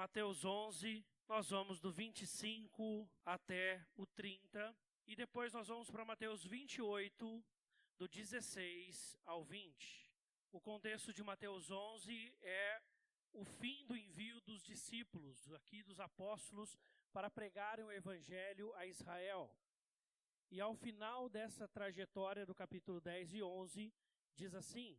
Mateus 11, nós vamos do 25 até o 30, e depois nós vamos para Mateus 28, do 16 ao 20. O contexto de Mateus 11 é o fim do envio dos discípulos, aqui dos apóstolos, para pregarem o evangelho a Israel. E ao final dessa trajetória do capítulo 10 e 11, diz assim: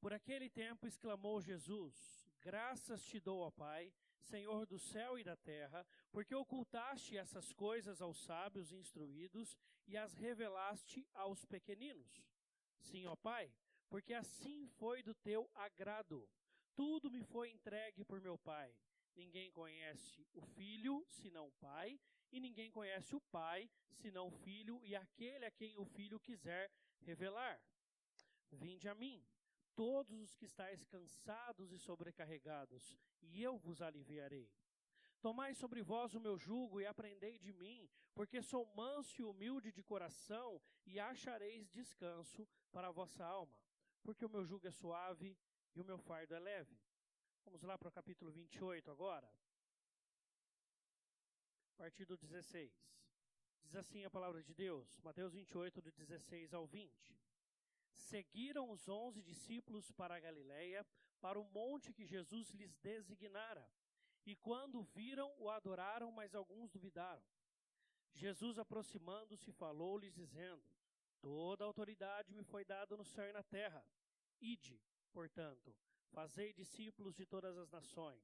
Por aquele tempo exclamou Jesus: Graças te dou, ó Pai, Senhor do céu e da terra, porque ocultaste essas coisas aos sábios instruídos e as revelaste aos pequeninos. Sim, ó Pai, porque assim foi do teu agrado. Tudo me foi entregue por meu Pai. Ninguém conhece o Filho senão o Pai, e ninguém conhece o Pai senão o Filho e aquele a quem o Filho quiser revelar. Vinde a mim todos os que estáis cansados e sobrecarregados, e eu vos aliviarei. Tomai sobre vós o meu jugo e aprendei de mim, porque sou manso e humilde de coração, e achareis descanso para a vossa alma, porque o meu jugo é suave e o meu fardo é leve. Vamos lá para o capítulo 28 agora. A partir do 16. Diz assim a palavra de Deus, Mateus 28, do 16 ao 20 seguiram os onze discípulos para a Galiléia, para o monte que Jesus lhes designara. E quando viram, o adoraram, mas alguns duvidaram. Jesus, aproximando-se, falou-lhes, dizendo: Toda autoridade me foi dada no céu e na terra. Ide, portanto, fazei discípulos de todas as nações,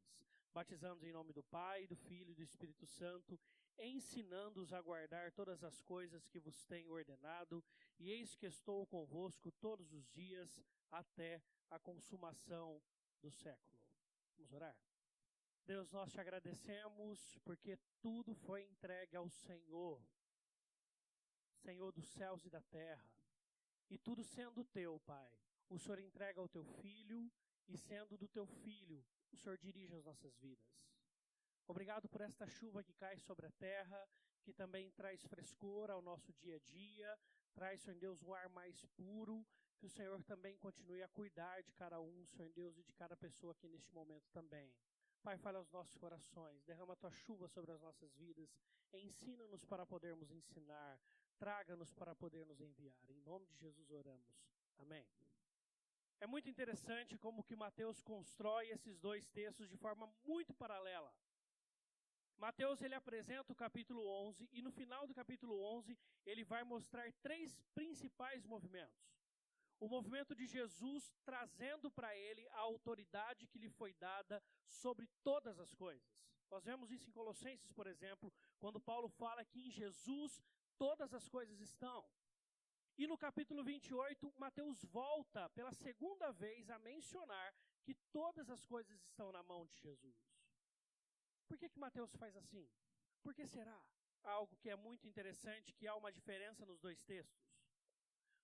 batizando em nome do Pai, do Filho e do Espírito Santo, ensinando-os a guardar todas as coisas que vos tenho ordenado, e eis que estou convosco todos os dias até a consumação do século. Vamos orar? Deus, nós te agradecemos porque tudo foi entregue ao Senhor, Senhor dos céus e da terra, e tudo sendo teu, Pai. O Senhor entrega ao teu filho, e sendo do teu filho, o Senhor dirige as nossas vidas. Obrigado por esta chuva que cai sobre a terra, que também traz frescor ao nosso dia a dia, traz, Senhor Deus, um ar mais puro, que o Senhor também continue a cuidar de cada um, Senhor Deus, e de cada pessoa aqui neste momento também. Pai, fale aos nossos corações, derrama a tua chuva sobre as nossas vidas, ensina-nos para podermos ensinar, traga-nos para poder nos enviar. Em nome de Jesus oramos. Amém. É muito interessante como que Mateus constrói esses dois textos de forma muito paralela. Mateus ele apresenta o capítulo 11 e no final do capítulo 11 ele vai mostrar três principais movimentos. O movimento de Jesus trazendo para ele a autoridade que lhe foi dada sobre todas as coisas. Nós vemos isso em Colossenses, por exemplo, quando Paulo fala que em Jesus todas as coisas estão. E no capítulo 28, Mateus volta pela segunda vez a mencionar que todas as coisas estão na mão de Jesus. Por que, que Mateus faz assim? Por que será? Algo que é muito interessante, que há uma diferença nos dois textos.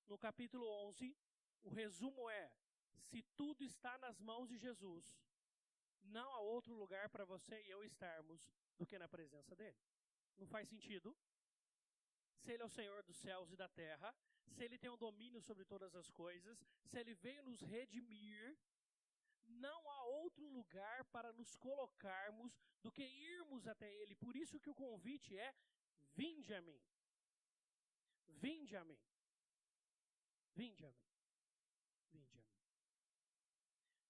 No capítulo 11, o resumo é: se tudo está nas mãos de Jesus, não há outro lugar para você e eu estarmos do que na presença dele. Não faz sentido? Se ele é o Senhor dos céus e da terra, se ele tem o um domínio sobre todas as coisas, se ele veio nos redimir, não há outro lugar para nos colocarmos do que irmos até Ele. Por isso que o convite é: vinde a mim. Vinde a mim. Vinde a mim. Vinde a mim.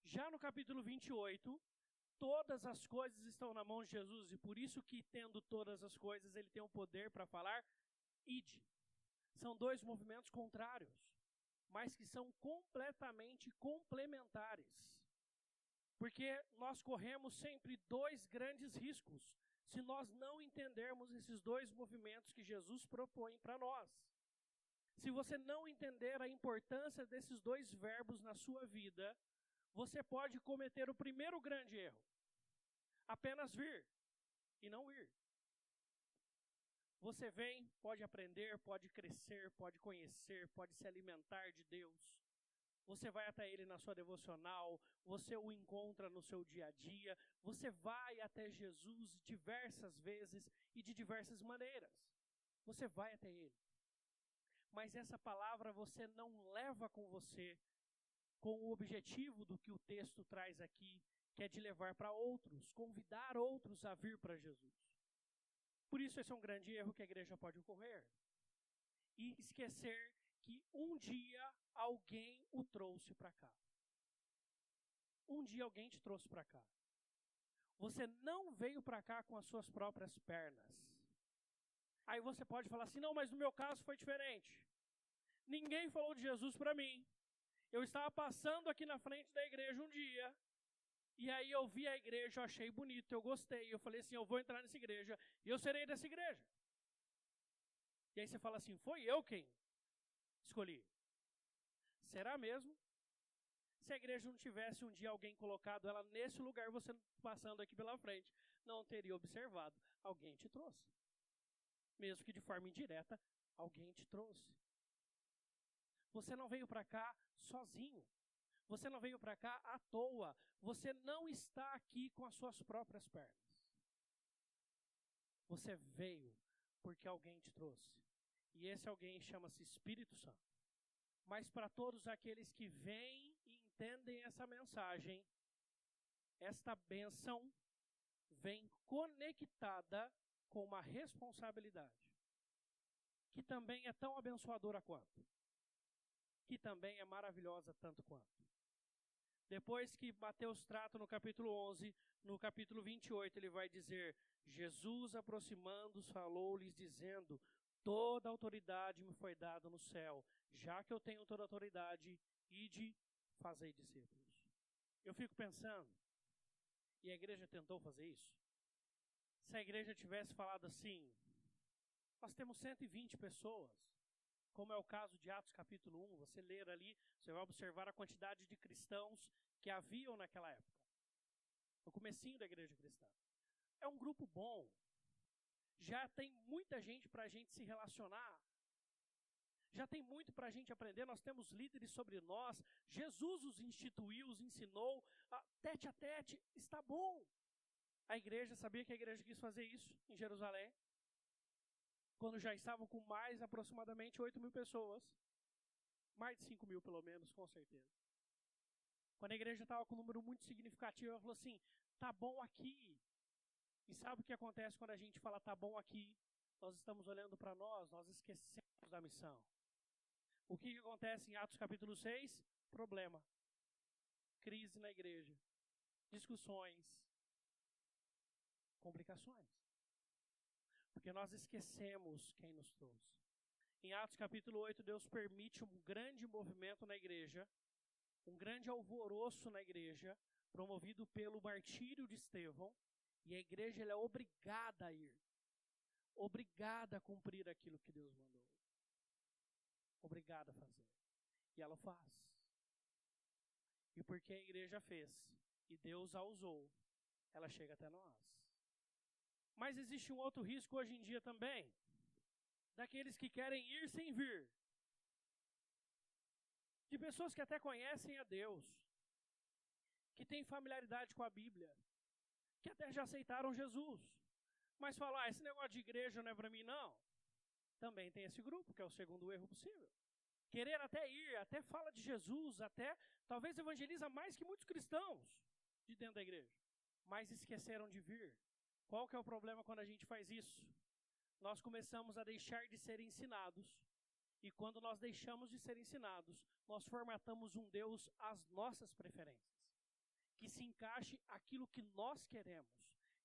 Já no capítulo 28, todas as coisas estão na mão de Jesus e por isso que tendo todas as coisas, ele tem o poder para falar ide. São dois movimentos contrários, mas que são completamente complementares. Porque nós corremos sempre dois grandes riscos se nós não entendermos esses dois movimentos que Jesus propõe para nós. Se você não entender a importância desses dois verbos na sua vida, você pode cometer o primeiro grande erro: apenas vir e não ir. Você vem, pode aprender, pode crescer, pode conhecer, pode se alimentar de Deus, você vai até ele na sua devocional, você o encontra no seu dia a dia, você vai até Jesus diversas vezes e de diversas maneiras. Você vai até ele. Mas essa palavra você não leva com você com o objetivo do que o texto traz aqui, que é de levar para outros, convidar outros a vir para Jesus. Por isso, esse é um grande erro que a igreja pode ocorrer. E esquecer que um dia alguém o trouxe para cá. Um dia alguém te trouxe para cá. Você não veio para cá com as suas próprias pernas. Aí você pode falar assim: não, mas no meu caso foi diferente. Ninguém falou de Jesus para mim. Eu estava passando aqui na frente da igreja um dia, e aí eu vi a igreja, eu achei bonito, eu gostei. Eu falei assim: eu vou entrar nessa igreja, e eu serei dessa igreja. E aí você fala assim: foi eu quem escolhi. Será mesmo? Se a igreja não tivesse um dia alguém colocado ela nesse lugar, você passando aqui pela frente, não teria observado. Alguém te trouxe. Mesmo que de forma indireta, alguém te trouxe. Você não veio para cá sozinho. Você não veio para cá à toa. Você não está aqui com as suas próprias pernas. Você veio porque alguém te trouxe. E esse alguém chama-se Espírito Santo. Mas para todos aqueles que vêm e entendem essa mensagem, esta bênção vem conectada com uma responsabilidade, que também é tão abençoadora quanto, que também é maravilhosa tanto quanto. Depois que Mateus trata no capítulo 11, no capítulo 28, ele vai dizer: Jesus aproximando-os falou-lhes, dizendo: Toda autoridade me foi dada no céu já que eu tenho toda autoridade, ide fazer discípulos. Eu fico pensando, e a igreja tentou fazer isso? Se a igreja tivesse falado assim, nós temos 120 pessoas, como é o caso de Atos capítulo 1, você ler ali, você vai observar a quantidade de cristãos que haviam naquela época. No comecinho da igreja cristã. É um grupo bom. Já tem muita gente para a gente se relacionar já tem muito para a gente aprender, nós temos líderes sobre nós, Jesus os instituiu, os ensinou, ah, tete a tete, está bom. A igreja, sabia que a igreja quis fazer isso em Jerusalém? Quando já estavam com mais aproximadamente 8 mil pessoas. Mais de 5 mil, pelo menos, com certeza. Quando a igreja estava com um número muito significativo, ela falou assim: tá bom aqui. E sabe o que acontece quando a gente fala tá bom aqui? Nós estamos olhando para nós, nós esquecemos da missão. O que, que acontece em Atos capítulo 6? Problema. Crise na igreja. Discussões. Complicações. Porque nós esquecemos quem nos trouxe. Em Atos capítulo 8, Deus permite um grande movimento na igreja, um grande alvoroço na igreja, promovido pelo martírio de Estevão, e a igreja é obrigada a ir, obrigada a cumprir aquilo que Deus mandou obrigada a fazer. E ela faz. E porque a igreja fez e Deus a usou, ela chega até nós. Mas existe um outro risco hoje em dia também, daqueles que querem ir sem vir. De pessoas que até conhecem a Deus, que têm familiaridade com a Bíblia, que até já aceitaram Jesus, mas falam: ah, esse negócio de igreja não é para mim, não. Também tem esse grupo, que é o segundo erro possível. Querer até ir, até fala de Jesus, até talvez evangeliza mais que muitos cristãos de dentro da igreja. Mas esqueceram de vir. Qual que é o problema quando a gente faz isso? Nós começamos a deixar de ser ensinados. E quando nós deixamos de ser ensinados, nós formatamos um Deus às nossas preferências. Que se encaixe aquilo que nós queremos,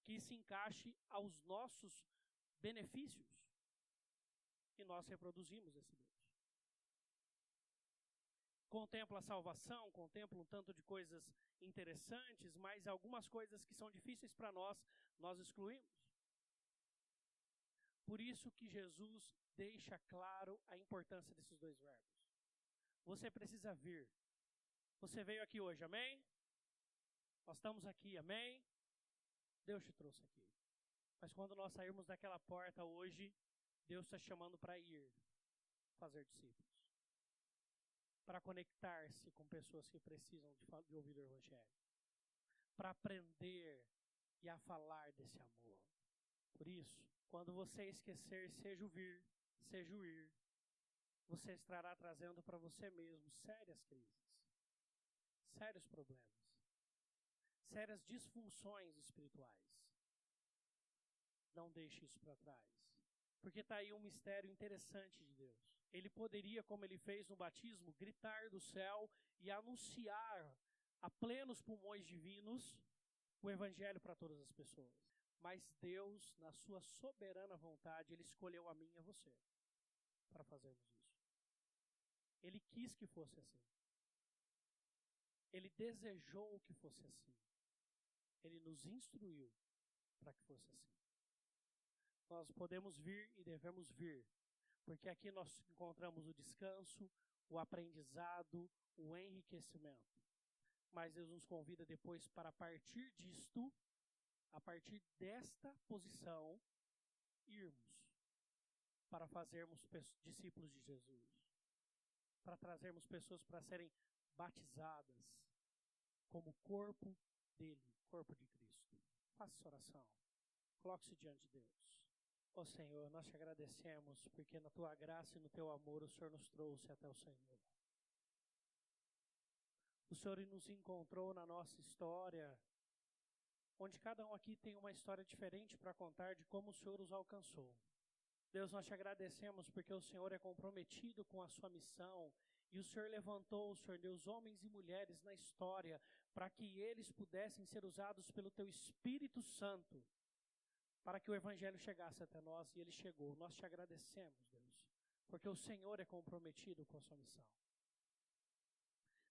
que se encaixe aos nossos benefícios e nós reproduzimos esse Deus. Contempla a salvação, contempla um tanto de coisas interessantes, mas algumas coisas que são difíceis para nós, nós excluímos. Por isso que Jesus deixa claro a importância desses dois verbos. Você precisa vir. Você veio aqui hoje, amém? Nós estamos aqui, amém? Deus te trouxe aqui. Mas quando nós sairmos daquela porta hoje, Deus está chamando para ir fazer discípulos. Para conectar-se com pessoas que precisam de, de ouvir o Evangelho. Para aprender e a falar desse amor. Por isso, quando você esquecer, seja o vir, seja ir, você estará trazendo para você mesmo sérias crises, sérios problemas, sérias disfunções espirituais. Não deixe isso para trás. Porque está aí um mistério interessante de Deus. Ele poderia, como ele fez no batismo, gritar do céu e anunciar a plenos pulmões divinos o evangelho para todas as pessoas. Mas Deus, na sua soberana vontade, ele escolheu a mim e a você para fazermos isso. Ele quis que fosse assim. Ele desejou que fosse assim. Ele nos instruiu para que fosse assim. Nós podemos vir e devemos vir, porque aqui nós encontramos o descanso, o aprendizado, o enriquecimento. Mas Deus nos convida depois para a partir disto, a partir desta posição, irmos para fazermos discípulos de Jesus, para trazermos pessoas para serem batizadas como corpo dele, corpo de Cristo. Faça essa oração. Coloque-se diante de Deus. Ó oh, Senhor, nós te agradecemos porque na tua graça e no teu amor o Senhor nos trouxe até o Senhor. O Senhor nos encontrou na nossa história, onde cada um aqui tem uma história diferente para contar de como o Senhor os alcançou. Deus, nós te agradecemos porque o Senhor é comprometido com a sua missão e o Senhor levantou, o Senhor Deus, homens e mulheres na história para que eles pudessem ser usados pelo teu Espírito Santo para que o Evangelho chegasse até nós e ele chegou. Nós te agradecemos, Deus, porque o Senhor é comprometido com a sua missão.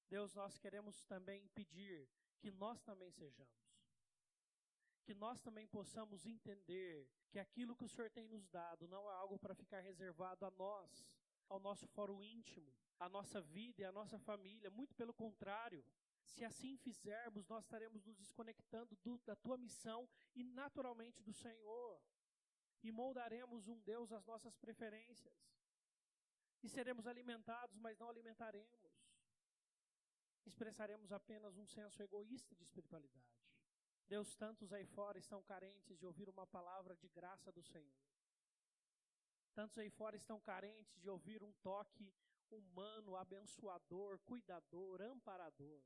Deus, nós queremos também pedir que nós também sejamos. Que nós também possamos entender que aquilo que o Senhor tem nos dado não é algo para ficar reservado a nós, ao nosso fórum íntimo, à nossa vida e à nossa família. Muito pelo contrário. Se assim fizermos, nós estaremos nos desconectando do, da tua missão e naturalmente do Senhor. E moldaremos um Deus às nossas preferências. E seremos alimentados, mas não alimentaremos. Expressaremos apenas um senso egoísta de espiritualidade. Deus, tantos aí fora estão carentes de ouvir uma palavra de graça do Senhor. Tantos aí fora estão carentes de ouvir um toque humano, abençoador, cuidador, amparador.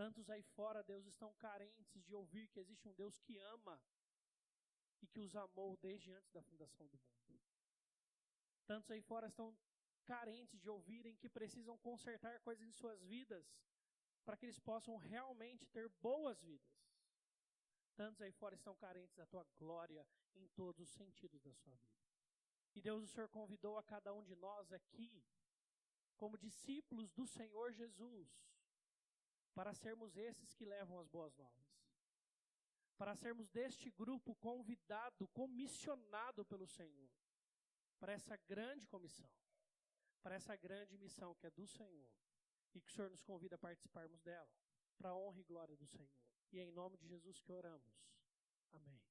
Tantos aí fora, Deus, estão carentes de ouvir que existe um Deus que ama e que os amou desde antes da fundação do mundo. Tantos aí fora estão carentes de ouvirem que precisam consertar coisas em suas vidas para que eles possam realmente ter boas vidas. Tantos aí fora estão carentes da tua glória em todos os sentidos da sua vida. E Deus, o Senhor convidou a cada um de nós aqui, como discípulos do Senhor Jesus, para sermos esses que levam as boas novas. Para sermos deste grupo convidado, comissionado pelo Senhor, para essa grande comissão, para essa grande missão que é do Senhor, e que o Senhor nos convida a participarmos dela, para a honra e glória do Senhor. E é em nome de Jesus que oramos. Amém.